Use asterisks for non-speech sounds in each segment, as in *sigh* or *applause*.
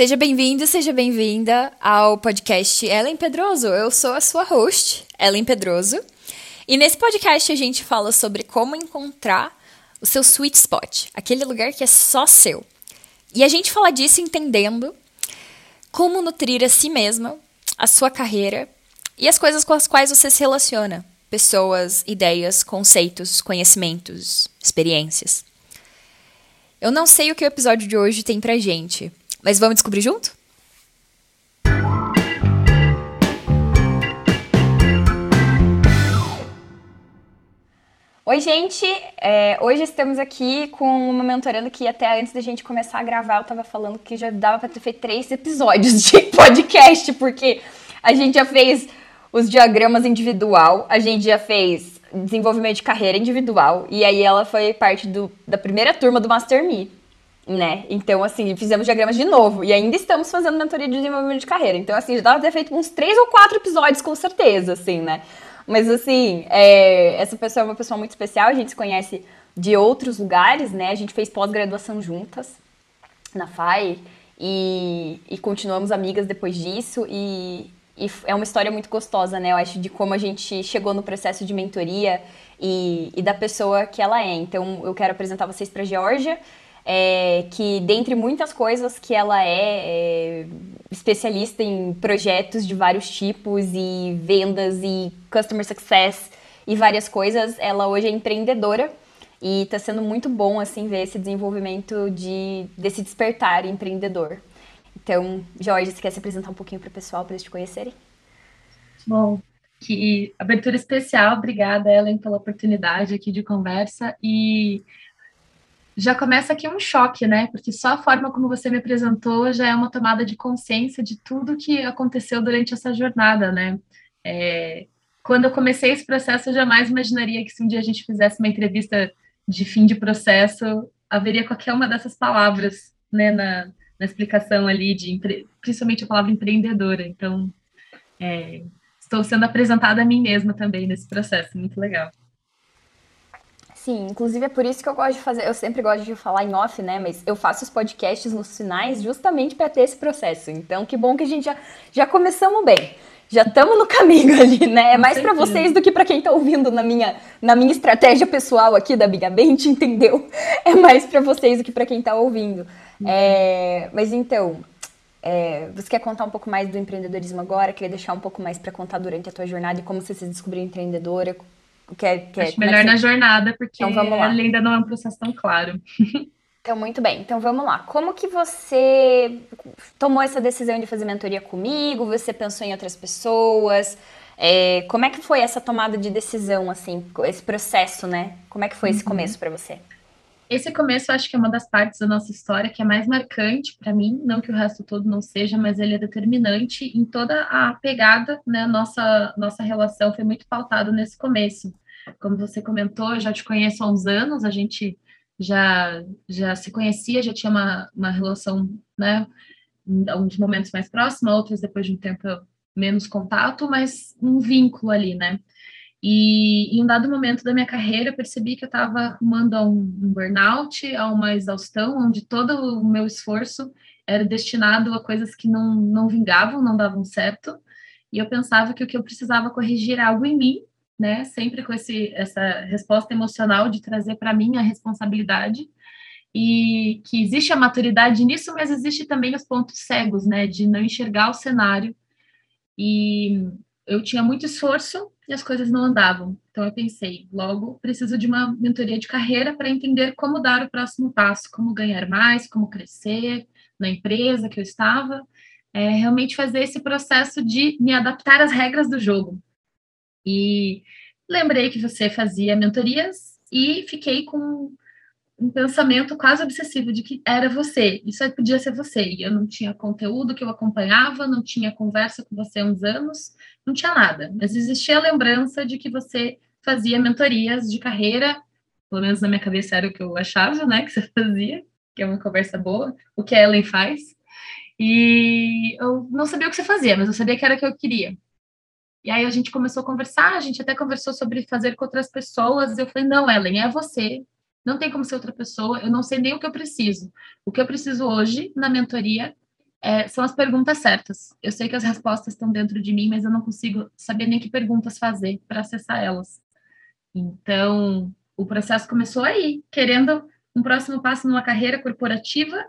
Seja bem-vindo, seja bem-vinda ao podcast Ellen Pedroso. Eu sou a sua host, Ellen Pedroso. E nesse podcast a gente fala sobre como encontrar o seu sweet spot, aquele lugar que é só seu. E a gente fala disso entendendo como nutrir a si mesma, a sua carreira e as coisas com as quais você se relaciona: pessoas, ideias, conceitos, conhecimentos, experiências. Eu não sei o que o episódio de hoje tem pra gente, mas vamos descobrir junto? Oi, gente! É, hoje estamos aqui com uma mentorando que até antes da gente começar a gravar eu tava falando que já dava para ter feito três episódios de *laughs* podcast, porque a gente já fez os diagramas individual, a gente já fez desenvolvimento de carreira individual, e aí ela foi parte do, da primeira turma do Master Me né? Então, assim, fizemos diagramas de novo e ainda estamos fazendo mentoria de desenvolvimento de carreira. Então, assim, já dava ter feito uns três ou quatro episódios, com certeza, assim, né? Mas, assim, é, essa pessoa é uma pessoa muito especial, a gente se conhece de outros lugares, né? A gente fez pós-graduação juntas na FAI e, e continuamos amigas depois disso e, e é uma história muito gostosa, né? Eu acho de como a gente chegou no processo de mentoria e, e da pessoa que ela é. Então, eu quero apresentar vocês para Georgia é, que dentre muitas coisas que ela é, é, especialista em projetos de vários tipos e vendas e customer success e várias coisas, ela hoje é empreendedora e está sendo muito bom assim ver esse desenvolvimento de desse despertar empreendedor. Então, Jorge, você quer se apresentar um pouquinho para o pessoal para eles te conhecerem? Bom, que abertura especial, obrigada Ellen pela oportunidade aqui de conversa e já começa aqui um choque, né? Porque só a forma como você me apresentou já é uma tomada de consciência de tudo que aconteceu durante essa jornada, né? É, quando eu comecei esse processo, eu jamais imaginaria que se um dia a gente fizesse uma entrevista de fim de processo, haveria qualquer uma dessas palavras, né, na, na explicação ali de, principalmente a palavra empreendedora. Então, é, estou sendo apresentada a mim mesma também nesse processo, muito legal. Sim, inclusive é por isso que eu gosto de fazer, eu sempre gosto de falar em off, né? Mas eu faço os podcasts nos finais justamente para ter esse processo. Então, que bom que a gente já, já começamos bem. Já estamos no caminho *laughs* ali, né? É mais para vocês do que para quem está ouvindo na minha, na minha estratégia pessoal aqui da Bigamente, *laughs* entendeu? É mais para vocês do que para quem está ouvindo. Uhum. É, mas então, é, você quer contar um pouco mais do empreendedorismo agora? Queria deixar um pouco mais para contar durante a tua jornada e como você se descobriu empreendedora? Quer, quer, Acho melhor é na jornada, porque então, vamos lá. ainda não é um processo tão claro. *laughs* Então, muito bem. Então, vamos lá. Como que você tomou essa decisão de fazer mentoria comigo? Você pensou em outras pessoas? É, como é que foi essa tomada de decisão, assim, esse processo, né? Como é que foi esse uhum. começo para você? Esse começo, eu acho que é uma das partes da nossa história que é mais marcante para mim, não que o resto todo não seja, mas ele é determinante em toda a pegada, né? Nossa, nossa relação foi muito pautada nesse começo. Como você comentou, eu já te conheço há uns anos, a gente já, já se conhecia, já tinha uma, uma relação, né, alguns momentos mais próxima, outros depois de um tempo menos contato, mas um vínculo ali, né? E em um dado momento da minha carreira, eu percebi que eu estava arrumando a um, um burnout, a uma exaustão, onde todo o meu esforço era destinado a coisas que não, não vingavam, não davam certo. E eu pensava que o que eu precisava corrigir era algo em mim né? Sempre com esse, essa resposta emocional de trazer para mim a responsabilidade e que existe a maturidade nisso, mas existe também os pontos cegos, né? De não enxergar o cenário e eu tinha muito esforço e as coisas não andavam. Então eu pensei, logo preciso de uma mentoria de carreira para entender como dar o próximo passo, como ganhar mais, como crescer na empresa que eu estava, é, realmente fazer esse processo de me adaptar às regras do jogo. E lembrei que você fazia mentorias e fiquei com um pensamento quase obsessivo de que era você, isso podia ser você. E eu não tinha conteúdo que eu acompanhava, não tinha conversa com você há uns anos, não tinha nada. Mas existia a lembrança de que você fazia mentorias de carreira, pelo menos na minha cabeça era o que eu achava, né, que você *laughs* fazia, que é uma conversa boa, o que a Ellen faz. E eu não sabia o que você fazia, mas eu sabia que era o que eu queria. E aí a gente começou a conversar, a gente até conversou sobre fazer com outras pessoas. Eu falei, não, Ellen, é você. Não tem como ser outra pessoa. Eu não sei nem o que eu preciso. O que eu preciso hoje na mentoria é, são as perguntas certas. Eu sei que as respostas estão dentro de mim, mas eu não consigo saber nem que perguntas fazer para acessar elas. Então, o processo começou aí, querendo um próximo passo numa carreira corporativa,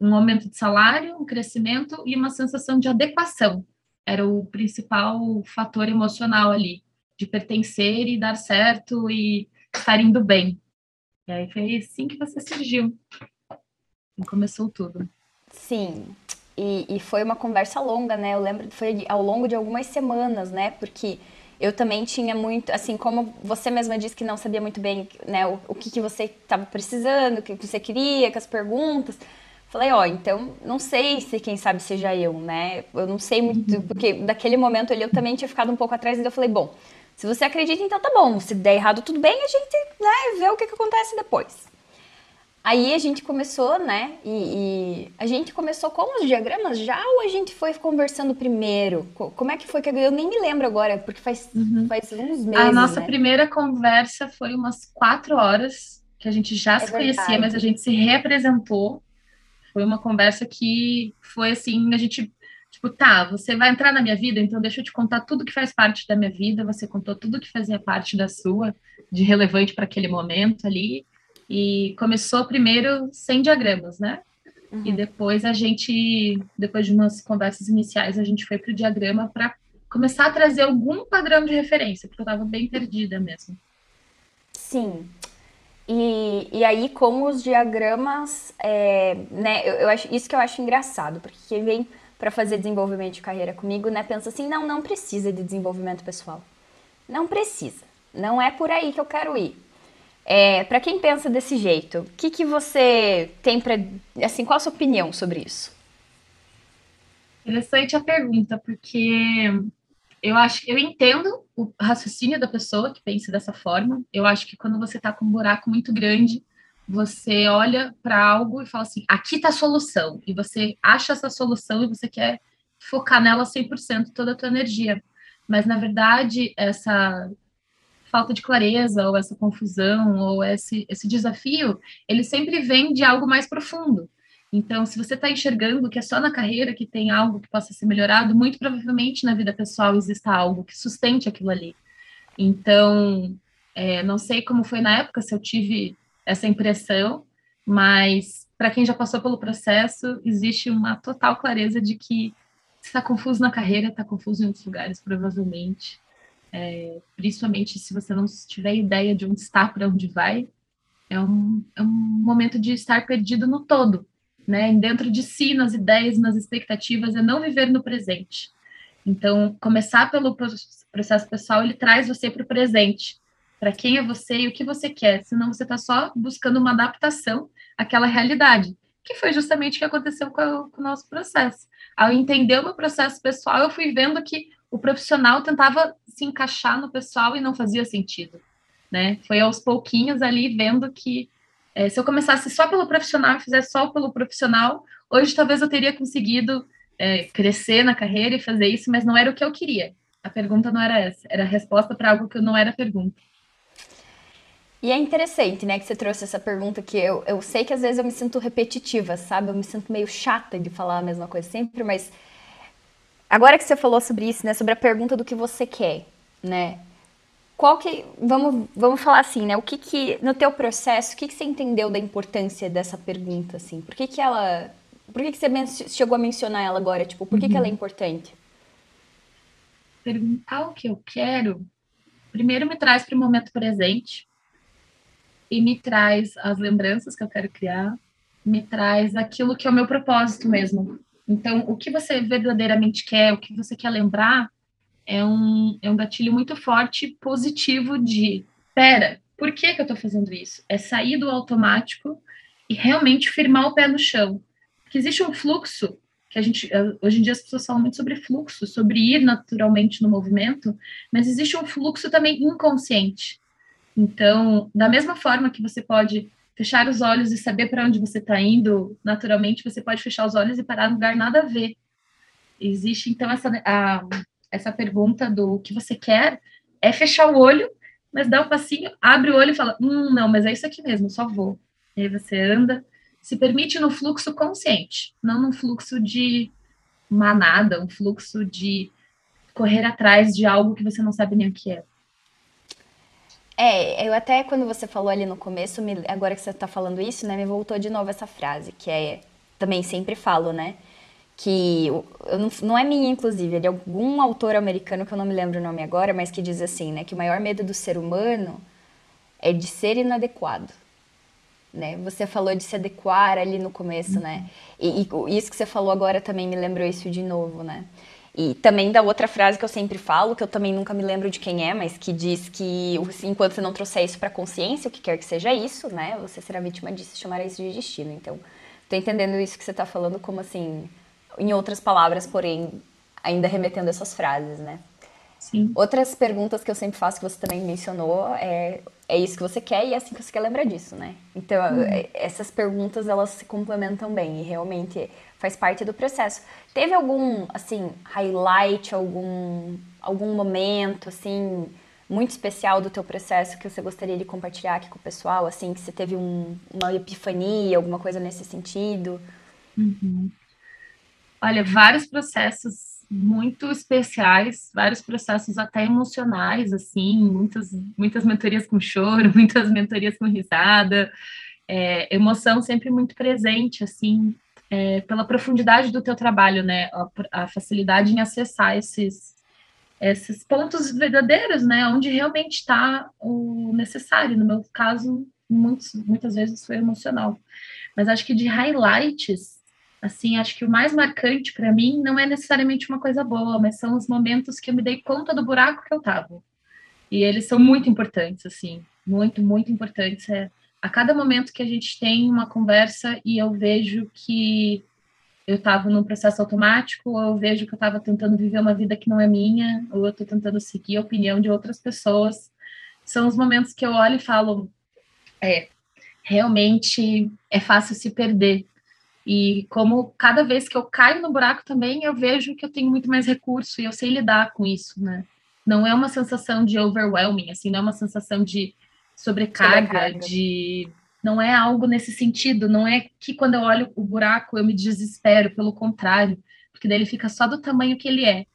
um aumento de salário, um crescimento e uma sensação de adequação. Era o principal fator emocional ali, de pertencer e dar certo e estar indo bem. E aí foi assim que você surgiu. E começou tudo. Sim. E, e foi uma conversa longa, né? Eu lembro, foi ao longo de algumas semanas, né? Porque eu também tinha muito, assim, como você mesma disse que não sabia muito bem, né, o, o que, que você estava precisando, o que você queria, com as perguntas. Falei, ó, então não sei se quem sabe seja eu, né? Eu não sei muito, uhum. porque daquele momento ali eu também tinha ficado um pouco atrás, e eu falei, bom, se você acredita, então tá bom. Se der errado, tudo bem, a gente né, vê o que, que acontece depois. Aí a gente começou, né? E, e, a gente começou com os diagramas já ou a gente foi conversando primeiro? Como é que foi que eu nem me lembro agora, porque faz, uhum. faz uns meses. A nossa né? primeira conversa foi umas quatro horas, que a gente já é se verdade. conhecia, mas a gente se representou. Foi uma conversa que foi assim, a gente, tipo, tá, você vai entrar na minha vida, então deixa eu te contar tudo que faz parte da minha vida. Você contou tudo que fazia parte da sua, de relevante para aquele momento ali. E começou primeiro sem diagramas, né? Uhum. E depois a gente, depois de umas conversas iniciais, a gente foi para o diagrama para começar a trazer algum padrão de referência, porque eu estava bem perdida mesmo. Sim. E, e aí, com os diagramas, é, né, eu, eu, acho isso que eu acho engraçado, porque quem vem para fazer desenvolvimento de carreira comigo, né, pensa assim, não, não precisa de desenvolvimento pessoal. Não precisa. Não é por aí que eu quero ir. É, para quem pensa desse jeito, o que, que você tem para. Assim, qual a sua opinião sobre isso? Interessante a pergunta, porque eu acho eu entendo o raciocínio da pessoa que pensa dessa forma. Eu acho que quando você está com um buraco muito grande, você olha para algo e fala assim: aqui está a solução. E você acha essa solução e você quer focar nela 100% toda a tua energia. Mas, na verdade, essa falta de clareza, ou essa confusão, ou esse, esse desafio, ele sempre vem de algo mais profundo. Então, se você está enxergando que é só na carreira que tem algo que possa ser melhorado, muito provavelmente na vida pessoal exista algo que sustente aquilo ali. Então, é, não sei como foi na época, se eu tive essa impressão, mas para quem já passou pelo processo, existe uma total clareza de que está confuso na carreira, está confuso em outros lugares, provavelmente é, principalmente se você não tiver ideia de onde está, para onde vai, é um, é um momento de estar perdido no todo, né? Dentro de si, nas ideias, nas expectativas, é não viver no presente. Então, começar pelo processo pessoal, ele traz você para o presente, para quem é você e o que você quer, senão você está só buscando uma adaptação àquela realidade, que foi justamente o que aconteceu com, a, com o nosso processo. Ao entender o meu processo pessoal, eu fui vendo que o profissional tentava se encaixar no pessoal e não fazia sentido, né? Foi aos pouquinhos ali vendo que é, se eu começasse só pelo profissional e fizesse só pelo profissional, hoje talvez eu teria conseguido é, crescer na carreira e fazer isso, mas não era o que eu queria. A pergunta não era essa, era a resposta para algo que não era pergunta. E é interessante, né, que você trouxe essa pergunta que eu, eu sei que às vezes eu me sinto repetitiva, sabe? Eu me sinto meio chata de falar a mesma coisa sempre, mas Agora que você falou sobre isso, né, sobre a pergunta do que você quer, né? Qual que vamos vamos falar assim, né? O que que no teu processo, o que que você entendeu da importância dessa pergunta assim? Por que que ela por que que você chegou a mencionar ela agora, tipo, por que uhum. que ela é uhum. importante? Perguntar o que eu quero, primeiro me traz para o momento presente e me traz as lembranças que eu quero criar, me traz aquilo que é o meu propósito mesmo, então, o que você verdadeiramente quer, o que você quer lembrar, é um, é um gatilho muito forte, positivo de, pera, por que, que eu estou fazendo isso? É sair do automático e realmente firmar o pé no chão. Porque existe um fluxo, que a gente, eh, hoje em dia as pessoas falam muito sobre fluxo, sobre ir naturalmente no movimento, mas existe um fluxo também inconsciente. Então, da mesma forma que você pode fechar os olhos e saber para onde você está indo, naturalmente você pode fechar os olhos e parar no lugar nada a ver. Existe então essa a, essa pergunta do que você quer é fechar o olho, mas dá um passinho, abre o olho e fala, hum, não, mas é isso aqui mesmo, só vou. E aí você anda se permite no fluxo consciente, não no fluxo de manada, um fluxo de correr atrás de algo que você não sabe nem o que é. É, eu até quando você falou ali no começo, me, agora que você está falando isso, né, me voltou de novo essa frase, que é, também sempre falo, né, que não, é minha, inclusive, é de algum autor americano que eu não me lembro o nome agora, mas que diz assim, né, que o maior medo do ser humano é de ser inadequado né? Você falou de se adequar ali no começo, né? E, e, isso que você falou agora também me lembrou isso de novo, né? E também da outra frase que eu sempre falo, que eu também nunca me lembro de quem é, mas que diz que enquanto você não trouxer isso para consciência, o que quer que seja isso, né? Você será vítima disso, chamará isso de destino. Então, tô entendendo isso que você tá falando como assim, em outras palavras, porém, ainda remetendo essas frases, né? Sim. Outras perguntas que eu sempre faço, que você também mencionou, é, é isso que você quer e é assim que você quer lembrar disso, né? Então, uhum. É, essas perguntas, elas se complementam bem e realmente faz parte do processo. Teve algum, assim, highlight, algum, algum momento, assim, muito especial do teu processo que você gostaria de compartilhar aqui com o pessoal, assim, que você teve um, uma epifania, alguma coisa nesse sentido? Uhum. Olha, vários processos muito especiais, vários processos até emocionais, assim, muitas, muitas mentorias com choro, *laughs* muitas mentorias com risada, é, emoção sempre muito presente, assim, é, pela profundidade do teu trabalho, né, a, a, facilidade em acessar esses, esses pontos verdadeiros, né, onde realmente está o necessário, no meu caso, muitos, muitas vezes foi emocional, mas acho que de highlights, assim, acho que o mais marcante para mim não é necessariamente uma coisa boa, mas são os momentos que eu me dei conta do buraco que eu tava. E eles são muito importantes, assim, muito, muito importantes. É, a cada momento que a gente tem uma conversa e eu vejo que eu estava num processo automático, ou eu vejo que eu estava tentando viver uma vida que não é minha, ou eu estou tentando seguir a opinião de outras pessoas, são os momentos que eu olho e falo, é, realmente é fácil se perder e como cada vez que eu caio no buraco também, eu vejo que eu tenho muito mais recurso e eu sei lidar com isso, né? Não é uma sensação de overwhelming, assim, não é uma sensação de sobrecarga, sobrecarga. de não é algo nesse sentido, não é que quando eu olho o buraco eu me desespero, pelo contrário, porque daí ele fica só do tamanho que ele é.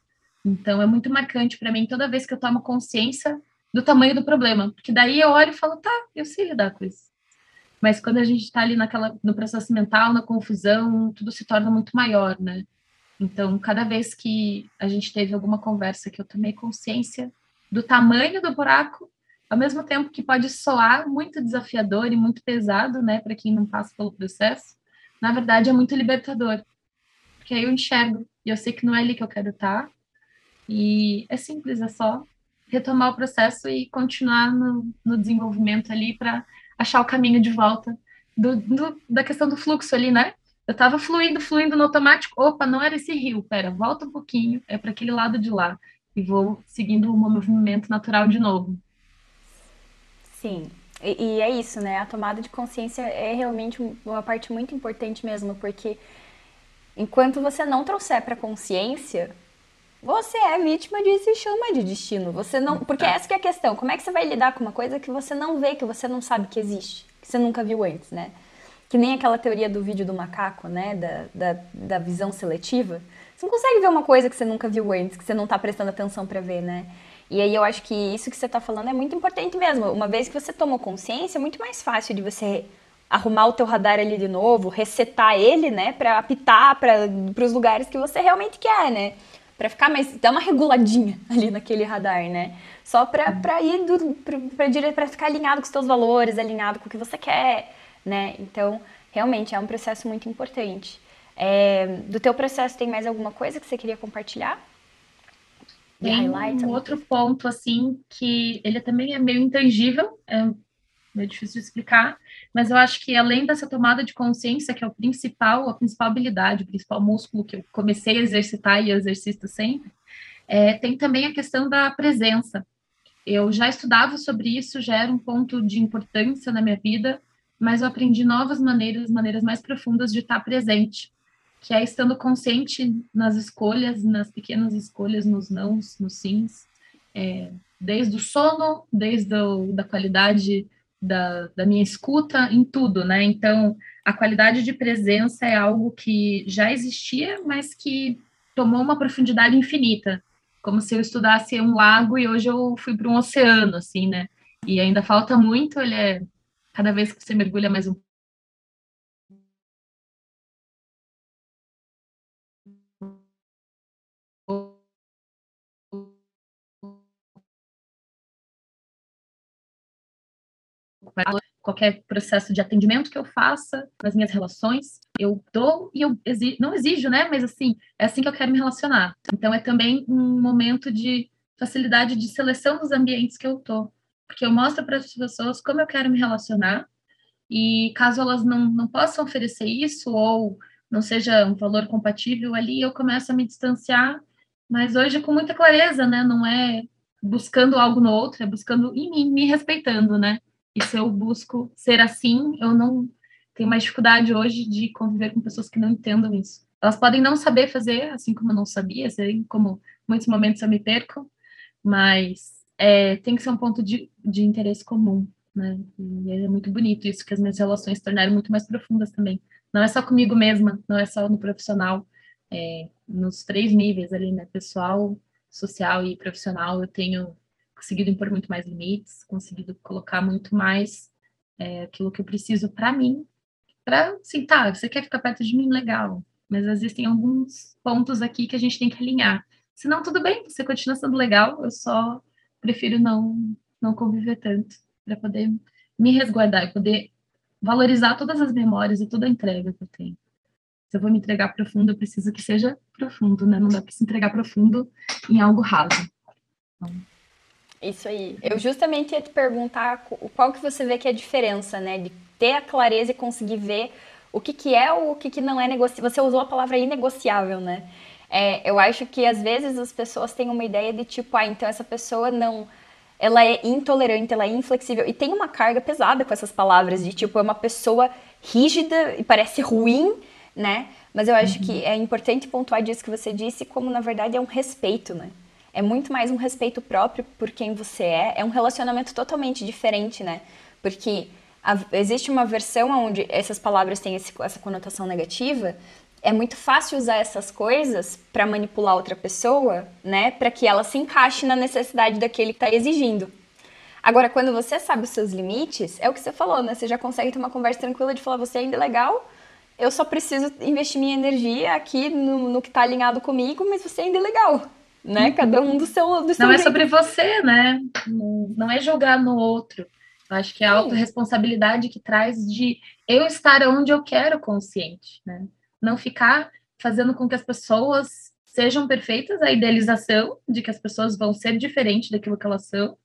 Então é muito marcante para mim toda vez que eu tomo consciência do tamanho do problema, porque daí eu olho e falo, tá, eu sei lidar com isso. Mas quando a gente está ali naquela, no processo mental, na confusão, tudo se torna muito maior, né? Então, cada vez que a gente teve alguma conversa que eu tomei consciência do tamanho do buraco, ao mesmo tempo que pode soar muito desafiador e muito pesado, né, para quem não passa pelo processo, na verdade é muito libertador. Porque aí eu enxergo e eu sei que não é ali que eu quero estar. E é simples, é só retomar o processo e continuar no, no desenvolvimento ali para achar o caminho de volta do, do, da questão do fluxo ali, né? Eu estava fluindo, fluindo no automático. Opa, não era esse rio. Pera, volta um pouquinho, é para aquele lado de lá. E vou seguindo o movimento natural de novo. Sim, e, e, é isso, né? A tomada de consciência é realmente uma parte muito importante mesmo, porque enquanto você não trouxer para consciência, você é vítima de se chama de destino. Você não, porque é. essa é a questão. Como é que você vai lidar com uma coisa que você não vê, que você não sabe que existe, que você nunca viu antes, né? Que nem aquela teoria do vídeo do macaco, né? Da, da, da visão seletiva. Você não consegue ver uma coisa que você nunca viu antes, que você não está prestando atenção para ver, né? E aí eu acho que isso que você está falando é muito importante mesmo. Uma vez que você tomou consciência, é muito mais fácil de você arrumar o teu radar ali de novo, resetar ele, né, para apitar para os lugares que você realmente quer, né? Para ficar mais dar uma reguladinha *laughs* ali naquele radar, né? Só para para ir para para ficar alinhado com os teus valores, alinhado com o que você quer, né? Então, realmente é um processo muito importante. É, do teu processo tem mais alguma coisa que você queria compartilhar? Tem um outro ponto assim que ele também é meio intangível, é meio difícil de explicar, mas eu acho que além dessa tomada de consciência, que é o principal, a principal habilidade, o principal músculo que eu comecei a exercitar e exercito sempre, é, tem também a questão da presença. Eu já estudava sobre isso, já era um ponto de importância na minha vida, mas eu aprendi novas maneiras, maneiras mais profundas de estar presente, que é estando consciente nas escolhas, nas pequenas escolhas, nos nãos, nos sims, é, desde o sono, desde a da qualidade da, da minha escuta em tudo, né? Então, a qualidade de presença é algo que já existia, mas que tomou uma profundidade infinita, como se eu estudasse um lago e hoje eu fui para um oceano, assim, né? E ainda falta muito, ele é cada vez que você mergulha mais um qualquer processo de atendimento que eu faça nas minhas relações, eu dou e eu exijo, não exijo, né? Mas assim, é assim que eu quero me relacionar. Então é também um momento de facilidade de seleção dos ambientes que eu tô, porque eu mostro para as pessoas como eu quero me relacionar e caso elas não, não possam oferecer isso ou não seja um valor compatível ali, eu começo a me distanciar, mas hoje com muita clareza, né? Não é buscando algo no outro, é buscando em mim, me respeitando, né? Se eu busco ser assim, eu não tenho mais dificuldade hoje de conviver com pessoas que não entendam isso. Elas podem não saber fazer, assim como eu não sabia, assim como muitos momentos eu me perco, mas é, tem que ser um ponto de, de interesse comum, né? E é muito bonito isso, que as minhas relações se tornaram muito mais profundas também. Não é só comigo mesma, não é só no profissional, é, nos três níveis ali, né? Pessoal, social e profissional, eu tenho conseguido impor muito mais limites, conseguido colocar muito mais é, aquilo que eu preciso para mim, para, assim, tá, você quer ficar perto de mim, legal, mas existem alguns pontos aqui que a gente tem que alinhar. Se não, tudo bem, você continua sendo legal, eu só prefiro não, não conviver tanto, para poder me resguardar e poder valorizar todas as memórias e toda a entrega que eu tenho. Se eu vou me entregar profundo, eu preciso que seja profundo, né? Não dá para se entregar profundo em algo raso. Então, isso aí. Eu justamente ia te perguntar qual que você vê que é a diferença, né? De ter a clareza e conseguir ver o que, que é ou o que, que não é negociável. Você usou a palavra inegociável, né? É, eu acho que às vezes as pessoas têm uma ideia de tipo, ah, então essa pessoa não. Ela é intolerante, ela é inflexível. E tem uma carga pesada com essas palavras, de tipo, é uma pessoa rígida e parece ruim, né? Mas eu acho uhum. que é importante pontuar disso que você disse, como na verdade é um respeito, né? É muito mais um respeito próprio por quem você é. É um relacionamento totalmente diferente, né? Porque a, existe uma versão onde essas palavras têm esse, essa conotação negativa. É muito fácil usar essas coisas para manipular outra pessoa, né? Para que ela se encaixe na necessidade daquele que está exigindo. Agora, quando você sabe os seus limites, é o que você falou, né? Você já consegue ter uma conversa tranquila de falar: você ainda é legal, eu só preciso investir minha energia aqui no, no que está alinhado comigo, mas você ainda é legal né? Cada um do seu, do seu Não jeito. é sobre você, né? Não é jogar no outro. Eu acho que é a autorresponsabilidade que traz de eu estar onde eu quero consciente, né? Não ficar fazendo com que as pessoas sejam perfeitas, a idealização de que as pessoas vão ser diferentes daquilo que elas são,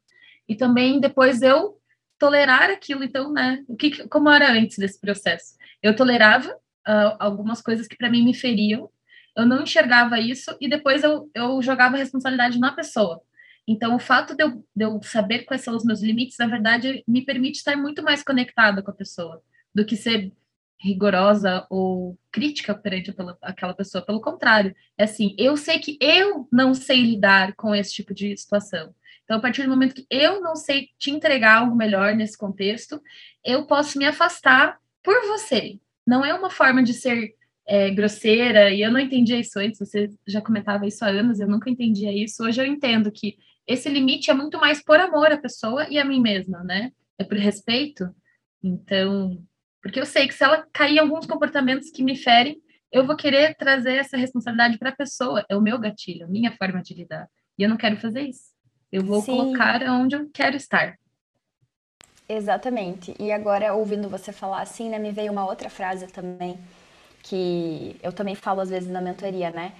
e também depois eu tolerar aquilo, então, né? O que, como era antes desse processo? Eu tolerava uh, algumas coisas que para mim me feriam, eu não enxergava isso e depois eu, eu jogava a responsabilidade na pessoa. Então, o fato de eu, de eu saber quais são os meus limites, na verdade, me permite estar muito mais conectada com a pessoa do que ser rigorosa ou crítica perante aquela pessoa. Pelo contrário, é assim, eu sei que eu não sei lidar com esse tipo de situação. Então, a partir do momento que eu não sei te entregar algo melhor nesse contexto, eu posso me afastar por você. Não é uma forma de ser é, grosseira, e eu não entendia isso antes, você já comentava isso há anos, eu nunca entendia isso. Hoje eu entendo que esse limite é muito mais por amor à pessoa e a mim mesma, né? É por respeito. Então, porque eu sei que se ela cair em alguns comportamentos que me ferem, eu vou querer trazer essa responsabilidade para a pessoa. É o meu gatilho, a minha forma de lidar. E eu não quero fazer isso. Eu vou Sim. colocar onde eu quero estar. Exatamente. E agora, ouvindo você falar assim, né, me veio uma outra frase também que eu também falo às vezes na mentoria, né?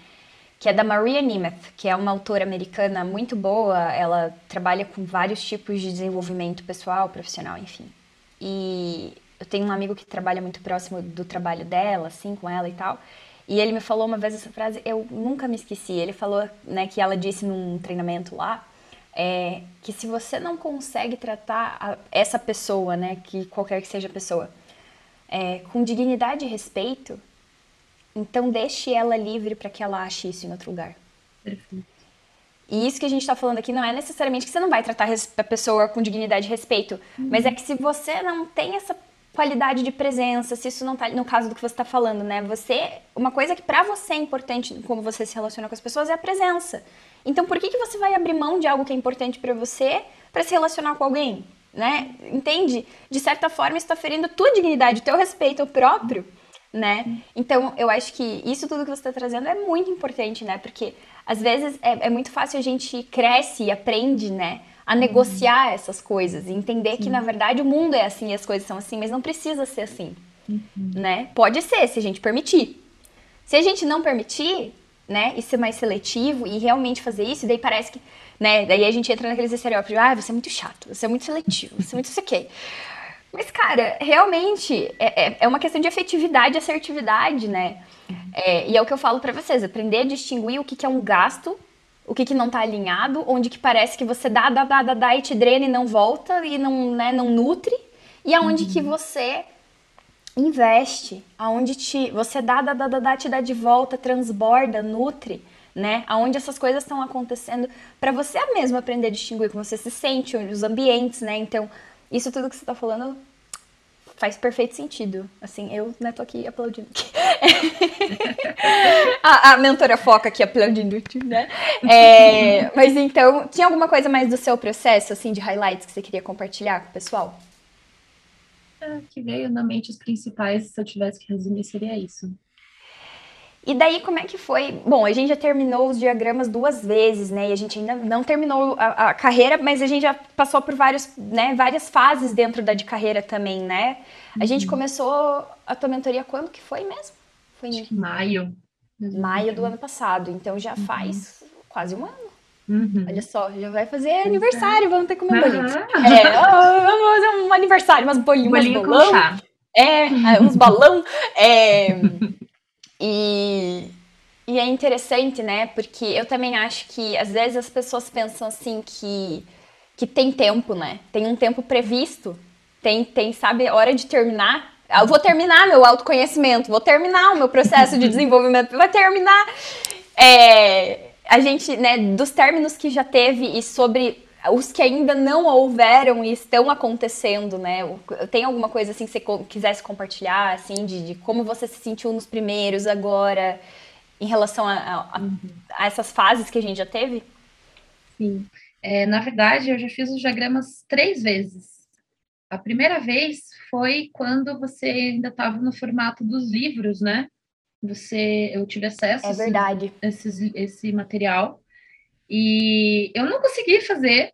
Que é da Maria Nemeth, que é uma autora americana muito boa. Ela trabalha com vários tipos de desenvolvimento pessoal, profissional, enfim. E eu tenho um amigo que trabalha muito próximo do trabalho dela, assim, com ela e tal. E ele me falou uma vez essa frase, eu nunca me esqueci. Ele falou, né, que ela disse num treinamento lá, é, que se você não consegue tratar a, essa pessoa, né, que qualquer que seja a pessoa, é, com dignidade e respeito, então deixe ela livre para que ela ache isso em outro lugar. Perfeito. E isso que a gente está falando aqui não é necessariamente que você não vai tratar a pessoa com dignidade e respeito, uhum. mas é que se você não tem essa qualidade de presença, se isso não tá no caso do que você está falando, né? Você, uma coisa que para você é importante como você se relaciona com as pessoas é a presença. Então, por que que você vai abrir mão de algo que é importante para você para se relacionar com alguém, né? Entende? De certa forma, está ferindo a tua dignidade, o teu respeito ao próprio, né? Então, eu acho que isso tudo que você está trazendo é muito importante, né? Porque às vezes é, é muito fácil a gente cresce e aprende, né? a negociar uhum. essas coisas e entender Sim. que na verdade o mundo é assim e as coisas são assim, mas não precisa ser assim, uhum. né? Pode ser se a gente permitir. Se a gente não permitir, né, e ser mais seletivo e realmente fazer isso, daí parece que, né, daí a gente entra naqueles estereótipos, ah, você é muito chato, você é muito seletivo, você é muito isso aqui. Mas, cara, realmente é, é, é uma questão de efetividade e assertividade, né? É, e é o que eu falo para vocês, aprender a distinguir o que, que é um gasto o que, que não está alinhado, onde que parece que você dá, dá, dá, dá, dá e te drena e não volta e não, né, não nutre, e aonde uhum. que você investe, aonde te, você dá, dá, dá, dá, dá, te dá de volta, transborda, nutre, né? Aonde essas coisas estão acontecendo para você mesmo aprender a distinguir como você se sente, os ambientes, né? Então, isso tudo que você está falando faz perfeito sentido. Assim, eu, né, tô aqui aplaudindo. *laughs* a, a, mentora foca aqui aplaudindo, né? É, mas então, tinha alguma coisa mais do seu processo, assim, de highlights que você queria compartilhar com o pessoal? É, que veio na mente os principais, se eu tivesse que resumir, seria isso. E daí, como é que foi? Bom, a gente já terminou os diagramas duas vezes, né? E a gente ainda não terminou a, a carreira, mas a gente já passou por vários, né, várias fases dentro da de carreira também, né? A gente uhum. começou a tua mentoria quando que foi mesmo? Foi em maio. Maio do ano passado. Então já uhum. faz quase um ano. Uhum. Olha só, já vai fazer é. aniversário, vamos ter que comer um bolinho. É, *laughs* vamos fazer um aniversário, umas bolinhas, bolinho umas bolão. É, uns balão. É, *laughs* e, e é interessante, né? Porque eu também acho que às vezes as pessoas pensam assim que, que tem tempo, né? Tem um tempo previsto, tem, tem, sabe, hora de terminar. Eu vou terminar meu autoconhecimento, vou terminar o meu processo de *laughs* desenvolvimento, vai terminar. É, a gente, né, dos términos que já teve e sobre os que ainda não houveram e estão acontecendo, né? Tem alguma coisa assim que você quisesse compartilhar, assim, de, de como você se sentiu nos primeiros agora, em relação a, a, uhum. a essas fases que a gente já teve? Sim. É, na verdade, eu já fiz os diagramas três vezes. A primeira vez foi quando você ainda estava no formato dos livros, né? Você, eu tive acesso é verdade. a esse, esse material e eu não consegui fazer,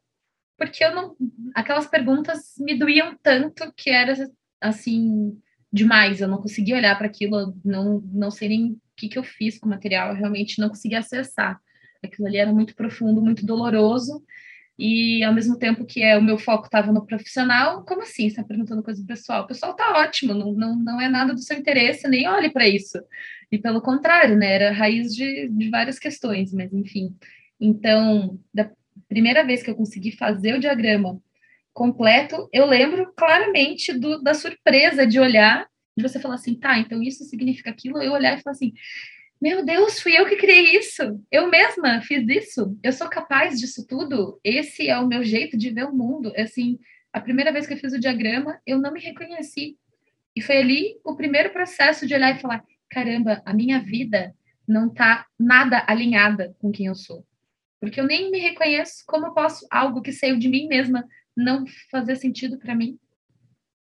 porque eu não. Aquelas perguntas me doíam tanto que era assim demais. Eu não conseguia olhar para aquilo, não, não sei nem o que, que eu fiz com o material, eu realmente não conseguia acessar. Aquilo ali era muito profundo, muito doloroso. E ao mesmo tempo que é, o meu foco estava no profissional, como assim? Você está perguntando coisa do pessoal? O pessoal está ótimo, não, não, não é nada do seu interesse, nem olhe para isso. E pelo contrário, né? Era raiz de, de várias questões, mas enfim. Então, da primeira vez que eu consegui fazer o diagrama completo, eu lembro claramente do, da surpresa de olhar e você falar assim, tá, então isso significa aquilo, eu olhar e falar assim, meu Deus, fui eu que criei isso, eu mesma fiz isso, eu sou capaz disso tudo, esse é o meu jeito de ver o mundo, assim, a primeira vez que eu fiz o diagrama, eu não me reconheci, e foi ali o primeiro processo de olhar e falar, caramba, a minha vida não tá nada alinhada com quem eu sou porque eu nem me reconheço como eu posso algo que saiu de mim mesma não fazer sentido para mim.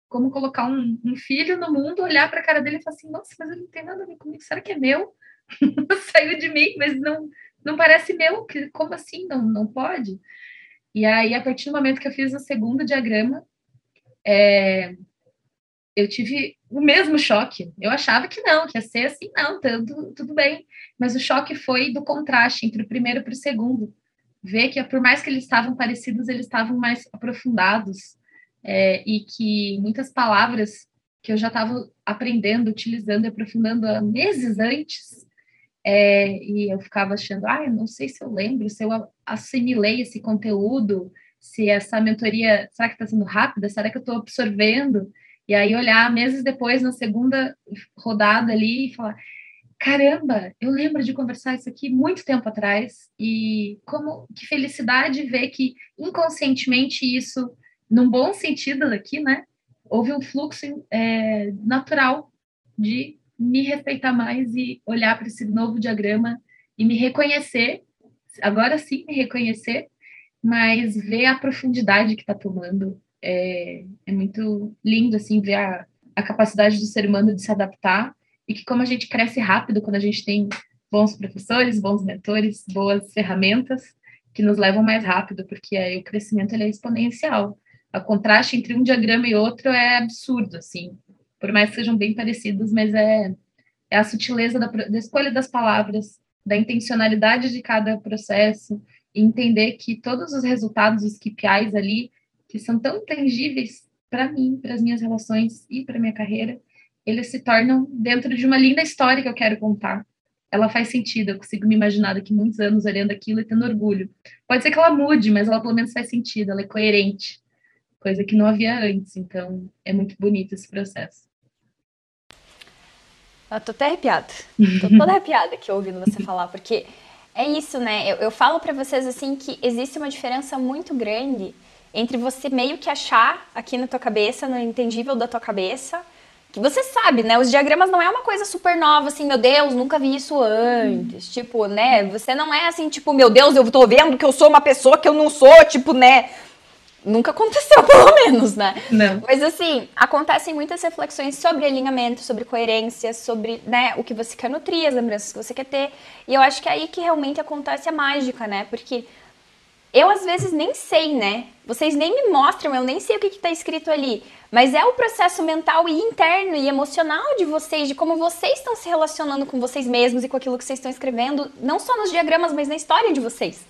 Como colocar um, um, filho no mundo, olhar para a cara dele e falar assim: nossa, mas ele não tem nada a ver comigo, será que é meu? *laughs* Saiu de mim, mas não, não parece meu, como assim? Não, não pode? E aí, a partir do momento que eu fiz o segundo diagrama, é, eu tive o mesmo choque. Eu achava que não, que ia ser assim, não, tudo, tudo bem. Mas o choque foi do contraste entre o primeiro para o segundo. Ver que, por mais que eles estavam parecidos, eles estavam mais aprofundados. É, e que muitas palavras que eu já estava aprendendo, utilizando e aprofundando há meses antes, é, e eu ficava achando, ah, não sei se eu lembro, se eu assimilei esse conteúdo, se essa mentoria, será que está sendo rápida? Será que eu estou absorvendo? E aí olhar meses depois, na segunda rodada ali, e falar: caramba, eu lembro de conversar isso aqui muito tempo atrás e como que felicidade ver que inconscientemente isso, num bom sentido aqui, né, houve um fluxo é, natural de me respeitar mais e olhar para esse novo diagrama e me reconhecer, agora sim me reconhecer, mas ver a profundidade que está tomando é, é, muito lindo assim ver a, a capacidade do ser humano de se adaptar e que como a gente cresce rápido quando a gente tem bons professores, bons mentores, boas ferramentas que nos levam mais rápido, porque aí o crescimento ele é exponencial. O contraste entre um diagrama e outro é absurdo, assim, por mais que sejam bem parecidos, mas é, é a sutileza da, da escolha das palavras, da intencionalidade de cada processo, e entender que todos os resultados, os KPIs ali, que são tão tangíveis para mim, para as minhas relações e para minha carreira, eles se tornam dentro de uma linda história que eu quero contar. Ela faz sentido, eu consigo me imaginar daqui muitos anos olhando aquilo e tendo orgulho. Pode ser que ela mude, mas ela pelo menos faz sentido, ela é coerente, coisa que não havia antes. Então, é muito bonito esse processo. Eu tô até arrepiada. *laughs* Tô toda arrepiada aqui ouvindo você falar, porque é isso, né? Eu, eu falo para vocês assim que existe uma diferença muito grande entre você meio que achar aqui na tua cabeça, no entendível da tua cabeça, que você sabe, né? Os diagramas não é uma coisa super nova, assim, meu Deus, nunca vi isso antes. Hum. Tipo, né? Você não é assim, tipo, meu Deus, eu tô vendo que eu sou uma pessoa que eu não sou, tipo, né? Nunca aconteceu, *laughs* pelo menos, né? Não. Mas assim, acontecem muitas reflexões sobre alinhamento, sobre coerência, sobre né, o que você quer nutrir, as lembranças que você quer ter. E eu acho que é aí que realmente acontece a mágica, né? Porque eu às vezes nem sei, né? Vocês nem me mostram, eu nem sei o que está escrito ali. Mas é o processo mental e interno e emocional de vocês, de como vocês estão se relacionando com vocês mesmos e com aquilo que vocês estão escrevendo, não só nos diagramas, mas na história de vocês,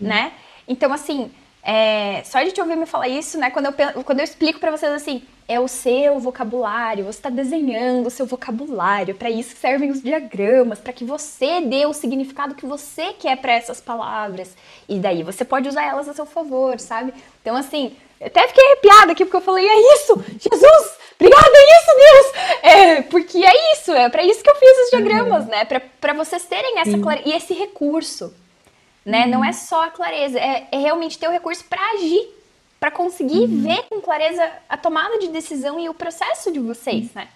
hum. né? Então, assim, é, só de te ouvir me falar isso, né? Quando eu, quando eu explico para vocês assim, é o seu vocabulário, você está desenhando o seu vocabulário, para isso servem os diagramas, para que você dê o significado que você quer para essas palavras. E daí você pode usar elas a seu favor, sabe? Então, assim, eu até fiquei arrepiada aqui porque eu falei, é isso, Jesus, obrigada, é isso, Deus! É, porque é isso, é para isso que eu fiz os diagramas, uhum. né? Para vocês terem essa clareza e esse recurso né? Uhum. Não é só a clareza, é, é realmente ter o recurso para agir, para conseguir uhum. ver com clareza a tomada de decisão e o processo de vocês, né?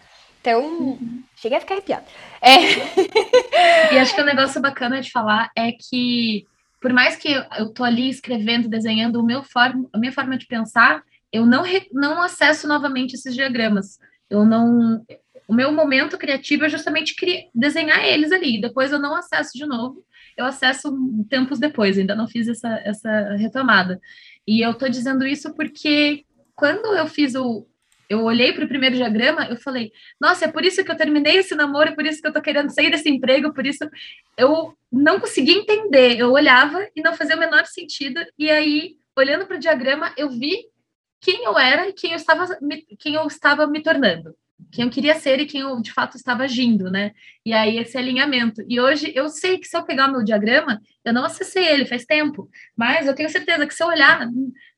Então, uhum. cheguei a ficar arrepiada. É. E acho que o um negócio bacana de falar é que, por mais que eu tô ali escrevendo, desenhando o meu forma, a minha forma de pensar, eu não, re, não acesso novamente esses diagramas. Eu não. O meu momento criativo é justamente criar, desenhar eles ali. Depois eu não acesso de novo eu acesso tempos depois, ainda não fiz essa, essa retomada. E eu estou dizendo isso porque quando eu fiz o. Eu olhei para o primeiro diagrama, eu falei, nossa, é por isso que eu terminei esse namoro, é por isso que eu estou querendo sair desse emprego, por isso eu não conseguia entender. Eu olhava e não fazia o menor sentido. E aí, olhando para o diagrama, eu vi quem eu era e quem eu estava, quem eu estava me tornando quem eu queria ser e quem eu de fato estava agindo, né? E aí esse alinhamento. E hoje eu sei que se eu pegar o meu diagrama, eu não acessei ele faz tempo, mas eu tenho certeza que se eu olhar,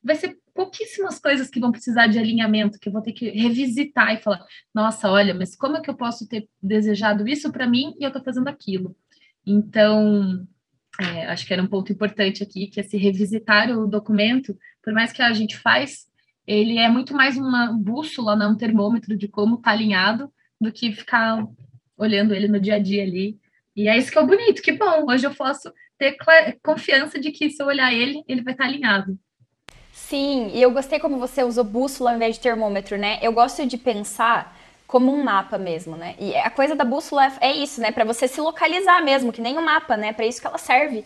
vai ser pouquíssimas coisas que vão precisar de alinhamento, que eu vou ter que revisitar e falar: nossa, olha, mas como é que eu posso ter desejado isso para mim e eu estou fazendo aquilo? Então, é, acho que era um ponto importante aqui, que é se revisitar o documento, por mais que a gente faz ele é muito mais uma bússola, né, um termômetro de como está alinhado, do que ficar olhando ele no dia a dia ali. E é isso que é o bonito, que bom, hoje eu posso ter confiança de que se eu olhar ele, ele vai estar tá alinhado. Sim, e eu gostei como você usou bússola ao invés de termômetro, né? Eu gosto de pensar como um mapa mesmo, né? E a coisa da bússola é isso, né? Para você se localizar mesmo, que nem um mapa, né? Para isso que ela serve.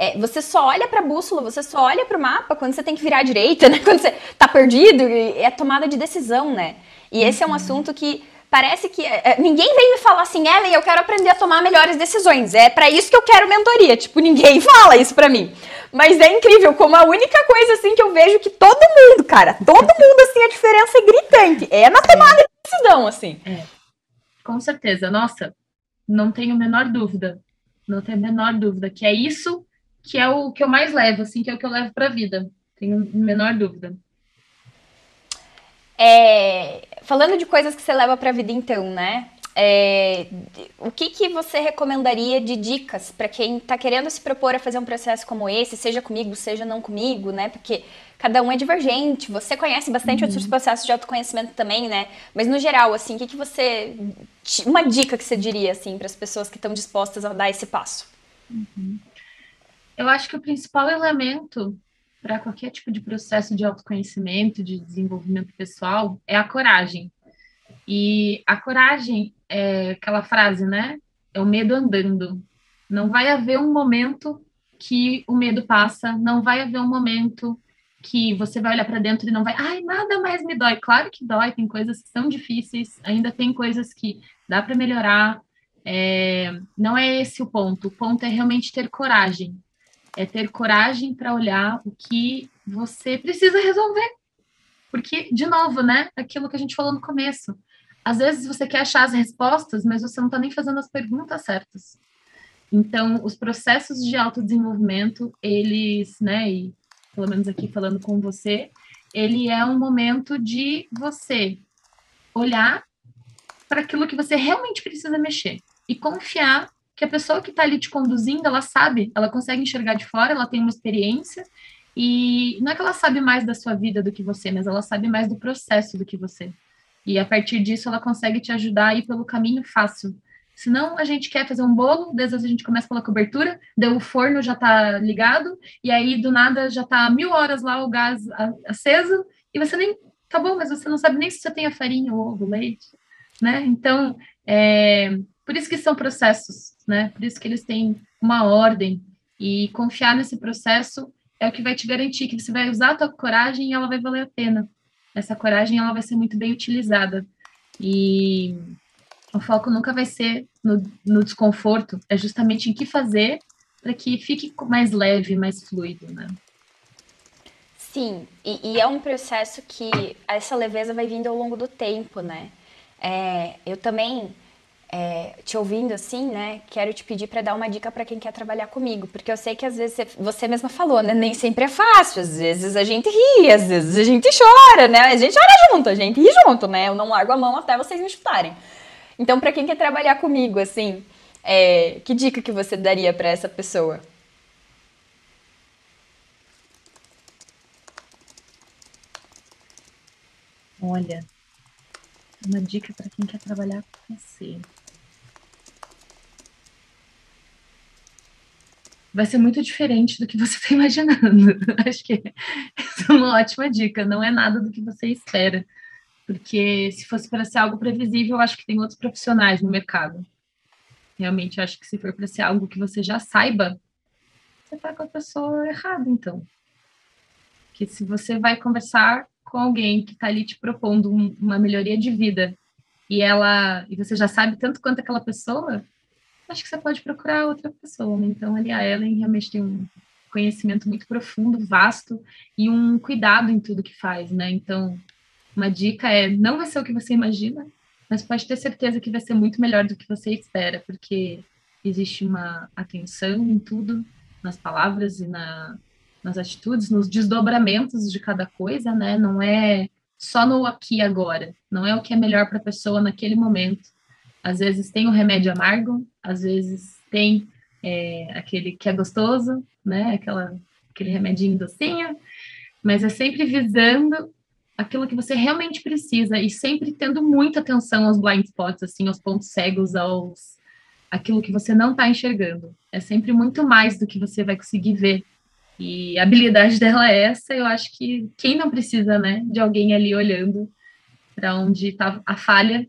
É, você só olha para a bússola, você só olha para o mapa quando você tem que virar à direita, né? *laughs* Quando você tá perdido, é tomada de decisão, né? E esse é um uhum. assunto que parece que é, é, ninguém vem me falar assim, Ellen, eu quero aprender a tomar melhores decisões. É para isso que eu quero mentoria. Tipo, ninguém *laughs* fala isso para mim. Mas é incrível como a única coisa assim que eu vejo que todo mundo, cara, todo *laughs* mundo assim a diferença é gritante, é na tomada de decisão, assim. É. Com certeza. Nossa, não tenho a menor dúvida. Não tenho a menor dúvida que é isso que é o que eu mais levo, assim, que é o que eu levo para a vida. Tenho a menor dúvida. É, falando de coisas que você leva para a vida, então, né? é, o que, que você recomendaria de dicas para quem está querendo se propor a fazer um processo como esse, seja comigo, seja não comigo, né? Porque cada um é divergente. Você conhece bastante uhum. outros processos de autoconhecimento também, né? Mas no geral, assim, o que, que você. Uma dica que você diria, assim, para as pessoas que estão dispostas a dar esse passo? Uhum. Eu acho que o principal elemento para qualquer tipo de processo de autoconhecimento, de desenvolvimento pessoal, é a coragem. E a coragem é aquela frase, né? É o medo andando. Não vai haver um momento que o medo passa, não vai haver um momento que você vai olhar para dentro e não vai, ai, nada mais me dói. Claro que dói, tem coisas que são difíceis, ainda tem coisas que dá para melhorar. É, não é esse o ponto. O ponto é realmente ter coragem. É ter coragem para olhar o que você precisa resolver. Porque, de novo, né? Aquilo que a gente falou no começo. Às vezes você quer achar as respostas, mas você não está nem fazendo as perguntas certas. Então, os processos de autodesenvolvimento, eles, né, e pelo menos aqui falando com você, ele é um momento de você olhar para aquilo que você realmente precisa mexer e confiar que a pessoa que está ali te conduzindo, ela sabe, ela consegue enxergar de fora, ela tem uma experiência e não é que ela sabe mais da sua vida do que você, mas ela sabe mais do processo do que você. E a partir disso, ela consegue te ajudar a ir pelo caminho fácil. Senão, a gente quer fazer um bolo, às vezes a gente começa pela cobertura, deu o forno já está ligado, e aí do nada já está mil horas lá o gás aceso, e você nem. Tá bom, mas você não sabe nem se você tem a farinha, o ovo, o leite, né? Então, é, por isso que são processos, né? Por isso que eles têm uma ordem, e confiar nesse processo é o que vai te garantir que você vai usar a tua coragem e ela vai valer a pena essa coragem ela vai ser muito bem utilizada. E o foco nunca vai ser no, no desconforto, é justamente em que fazer para que fique mais leve, mais fluido, né? Sim, e, e, é um processo que essa leveza vai vindo ao longo do tempo, né? É, eu também é, te ouvindo assim, né, quero te pedir para dar uma dica para quem quer trabalhar comigo, porque eu sei que às vezes você, você, mesma falou, né, nem sempre é fácil, às vezes a gente ri, às vezes a gente chora, né, a gente chora junto, a gente ri junto, né, eu não largo a mão até vocês me chutarem. Então, para quem quer trabalhar comigo, assim, é, que dica que você daria para essa pessoa? Olha, uma dica para quem quer trabalhar com você. vai ser muito diferente do que você está *laughs* imaginando. Acho que essa é uma ótima dica. Não é nada do que você espera. Porque se fosse para ser algo previsível, eu acho que tem outros profissionais no mercado. Realmente, acho que se for para ser algo que você já saiba, você está com a pessoa errada, então. Que se você vai conversar com alguém que está ali te propondo um, uma melhoria de vida e ela e você já sabe tanto quanto aquela pessoa, acho que você pode procurar outra pessoa. Né? Então, ali a Ellen realmente tem um conhecimento muito profundo, vasto e um cuidado em tudo que faz, né? Então, uma dica é não vai ser o que você imagina, mas pode ter certeza que vai ser muito melhor do que você espera, porque existe uma atenção em tudo, nas palavras e na, nas atitudes, nos desdobramentos de cada coisa, né? Não é só no aqui e agora, não é o que é melhor para a pessoa naquele momento, às vezes tem o remédio amargo, às vezes tem é, aquele que é gostoso, né? Aquela, aquele remedinho docinho, mas é sempre visando aquilo que você realmente precisa e sempre tendo muita atenção aos blind spots, assim, aos pontos cegos, aos aquilo que você não está enxergando. É sempre muito mais do que você vai conseguir ver. E a habilidade dela é essa. Eu acho que quem não precisa, né, de alguém ali olhando para onde está a falha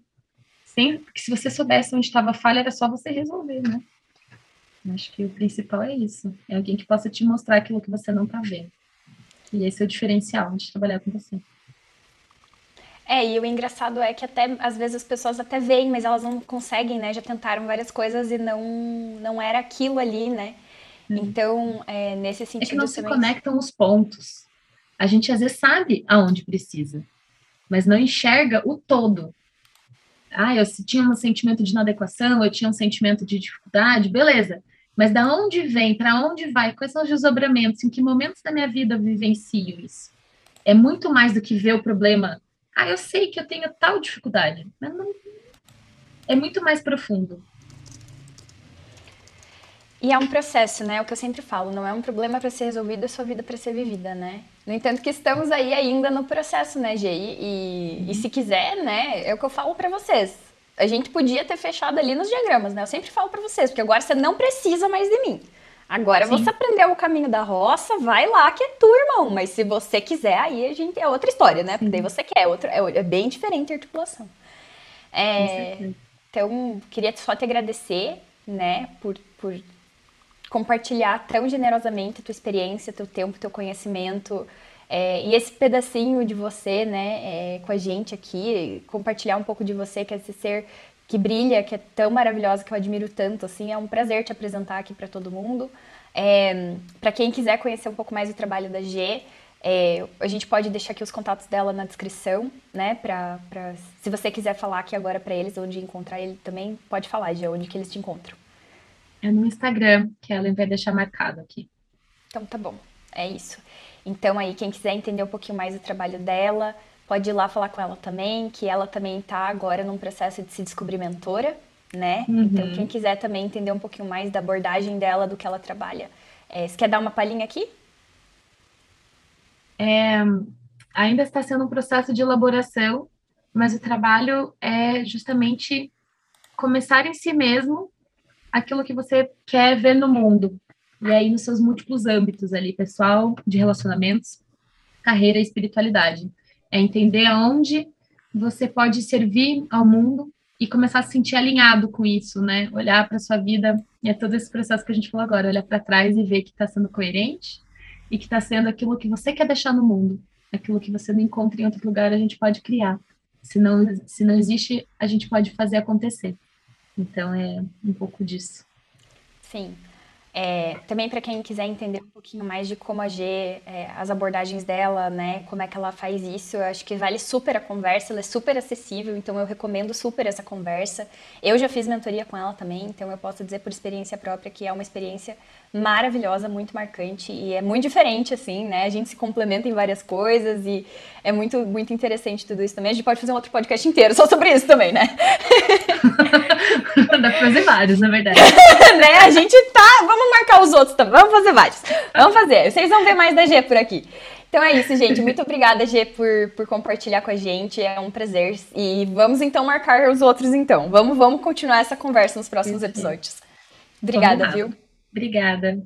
sem, porque se você soubesse onde estava a falha, era só você resolver, né? Acho que o principal é isso. É alguém que possa te mostrar aquilo que você não está vendo. E esse é o diferencial de trabalhar com você. É, e o engraçado é que até às vezes as pessoas até veem, mas elas não conseguem, né? Já tentaram várias coisas e não não era aquilo ali, né? Hum. Então, é, nesse sentido. É que não se conectam os pontos. A gente às vezes sabe aonde precisa, mas não enxerga o todo ah, eu tinha um sentimento de inadequação, eu tinha um sentimento de dificuldade, beleza. Mas da onde vem, para onde vai, quais são os desdobramentos, em que momentos da minha vida eu vivencio isso? É muito mais do que ver o problema. Ah, eu sei que eu tenho tal dificuldade, mas não é muito mais profundo. E é um processo, né? O que eu sempre falo, não é um problema para ser resolvido, é sua vida para ser vivida, né? No entanto, que estamos aí ainda no processo, né, Gê? E, e se quiser, né, é o que eu falo para vocês. A gente podia ter fechado ali nos diagramas, né? Eu sempre falo para vocês, porque agora você não precisa mais de mim. Agora Sim. você aprendeu o caminho da roça, vai lá que é tu, irmão. Mas se você quiser, aí a gente é outra história, né? Porque daí você quer, outra, é, é bem diferente a articulação. É, então, queria só te agradecer, né, por, por compartilhar tão generosamente a tua experiência, teu tempo, teu conhecimento. É, e esse pedacinho de você, né, é, com a gente aqui, compartilhar um pouco de você, que é esse ser que brilha, que é tão maravilhosa, que eu admiro tanto, assim, é um prazer te apresentar aqui para todo mundo. É, para quem quiser conhecer um pouco mais do trabalho da G, é, a gente pode deixar aqui os contatos dela na descrição, né? Pra se você quiser falar aqui agora para eles onde encontrar ele também, pode falar, G, onde que eles te encontram. É no Instagram, que ela vai deixar marcado aqui. Então tá bom, é isso. Então aí, quem quiser entender um pouquinho mais do trabalho dela, pode ir lá falar com ela também, que ela também tá agora num processo de se descobrir mentora, né? Uhum. Então, quem quiser também entender um pouquinho mais da abordagem dela, do que ela trabalha. É, você quer dar uma palhinha aqui? É, ainda está sendo um processo de elaboração, mas o trabalho é justamente começar em si mesmo aquilo que você quer ver no mundo. E aí, nos seus múltiplos âmbitos ali, pessoal, de relacionamentos, carreira e espiritualidade. É entender aonde você pode servir ao mundo e começar a se sentir alinhado com isso, né? Olhar para sua vida, e é todo esse processo que a gente falou agora, olhar para trás e ver que está sendo coerente e que está sendo aquilo que você quer deixar no mundo, aquilo que você não encontra em outro lugar, a gente pode criar. Se não, se não existe, a gente pode fazer acontecer. Então é um pouco disso. Sim. É, também para quem quiser entender um pouquinho mais de como a G, é, as abordagens dela, né, como é que ela faz isso, eu acho que vale super a conversa, ela é super acessível, então eu recomendo super essa conversa. Eu já fiz mentoria com ela também, então eu posso dizer por experiência própria que é uma experiência maravilhosa, muito marcante e é muito diferente, assim, né? A gente se complementa em várias coisas e é muito, muito interessante tudo isso também. A gente pode fazer um outro podcast inteiro só sobre isso também, né? *laughs* Dá pra fazer vários, na verdade. *laughs* né? A gente tá. Vamos marcar os outros também. Vamos fazer vários. Vamos fazer. Vocês vão ver mais da G por aqui. Então é isso, gente. Muito obrigada, G, por, por compartilhar com a gente. É um prazer. E vamos então marcar os outros, então. Vamos, vamos continuar essa conversa nos próximos episódios. Obrigada, viu? Obrigada.